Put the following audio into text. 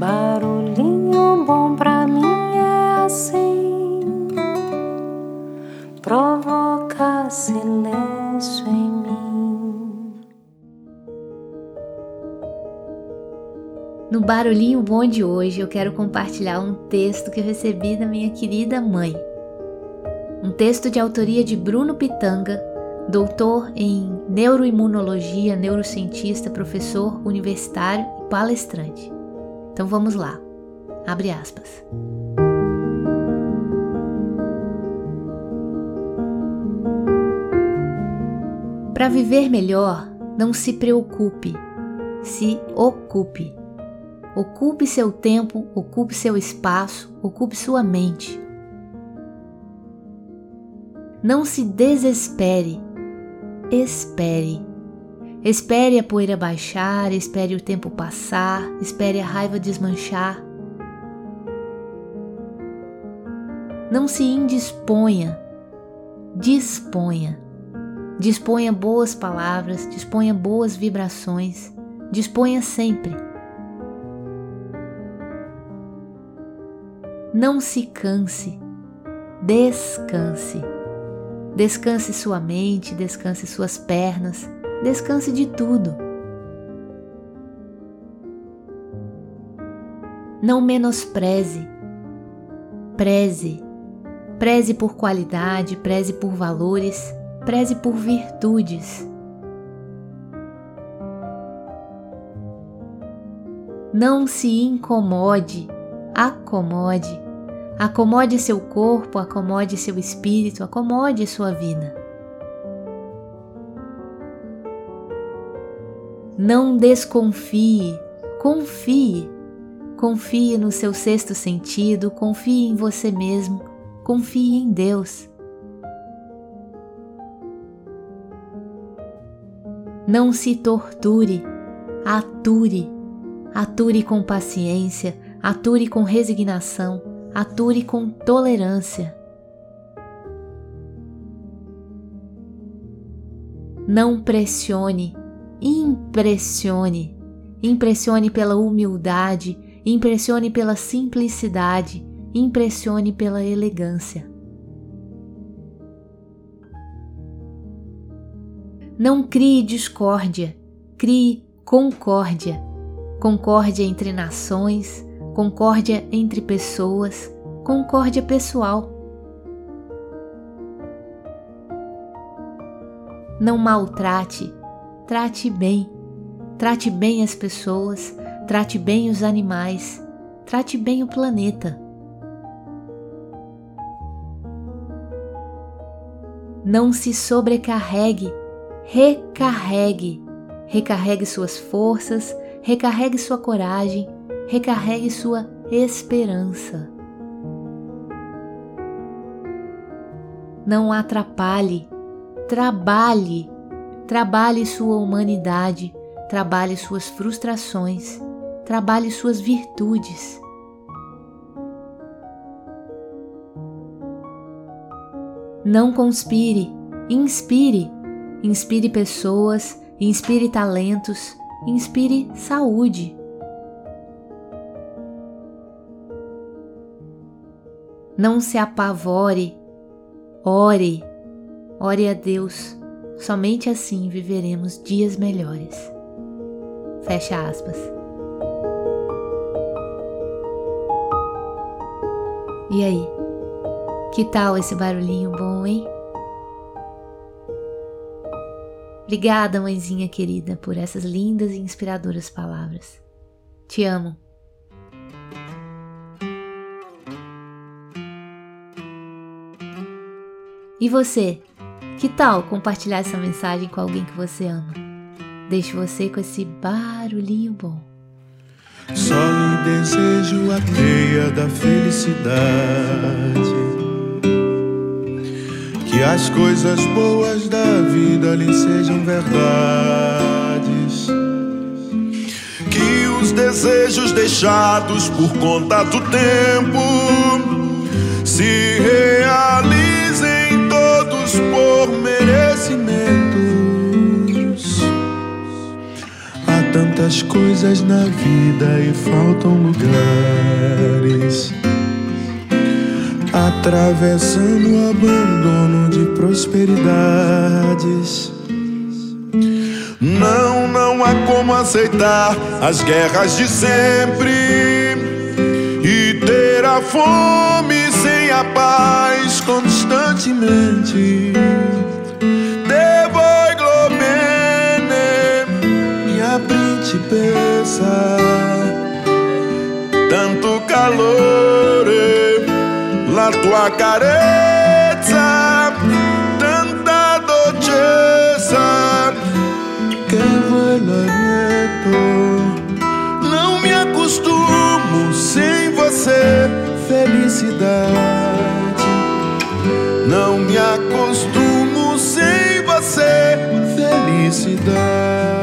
Barulhinho bom pra mim é assim, provoca silêncio em mim. No Barulhinho Bom de hoje eu quero compartilhar um texto que eu recebi da minha querida mãe. Um texto de autoria de Bruno Pitanga, doutor em neuroimunologia, neurocientista, professor universitário e palestrante. Então vamos lá. Abre aspas. Para viver melhor, não se preocupe, se ocupe. Ocupe seu tempo, ocupe seu espaço, ocupe sua mente. Não se desespere, espere. Espere a poeira baixar, espere o tempo passar, espere a raiva desmanchar. Não se indisponha, disponha. Disponha boas palavras, disponha boas vibrações, disponha sempre. Não se canse, descanse. Descanse sua mente, descanse suas pernas, descanse de tudo. Não menospreze, preze, preze por qualidade, preze por valores, preze por virtudes. Não se incomode, acomode. Acomode seu corpo, acomode seu espírito, acomode sua vida. Não desconfie, confie. Confie no seu sexto sentido, confie em você mesmo, confie em Deus. Não se torture, ature. Ature com paciência, ature com resignação, ature com tolerância. Não pressione, impressione. Impressione pela humildade, impressione pela simplicidade, impressione pela elegância. Não crie discórdia, crie concórdia. Concórdia entre nações, concórdia entre pessoas, concórdia pessoal. Não maltrate, trate bem. Trate bem as pessoas, trate bem os animais, trate bem o planeta. Não se sobrecarregue, recarregue. Recarregue suas forças, recarregue sua coragem, recarregue sua esperança. Não atrapalhe, trabalhe, trabalhe sua humanidade, trabalhe suas frustrações, trabalhe suas virtudes. Não conspire, inspire, inspire pessoas, inspire talentos, inspire saúde. Não se apavore, ore, ore a Deus. Somente assim viveremos dias melhores. Fecha aspas. E aí? Que tal esse barulhinho bom, hein? Obrigada, mãezinha querida, por essas lindas e inspiradoras palavras. Te amo. E você? Que tal compartilhar essa mensagem com alguém que você ama? Deixo você com esse barulhinho bom. Só lhe desejo a teia da felicidade que as coisas boas da vida lhe sejam verdades. Que os desejos deixados por conta do tempo se realizem todos por tantas coisas na vida e faltam lugares. Atravessando o abandono de prosperidades. Não, não há como aceitar as guerras de sempre e ter a fome sem a paz constantemente. te pensa. Tanto calor na tua careta, tanta dolcezza que eu. Não me acostumo sem você, felicidade. Não me acostumo sem você, felicidade.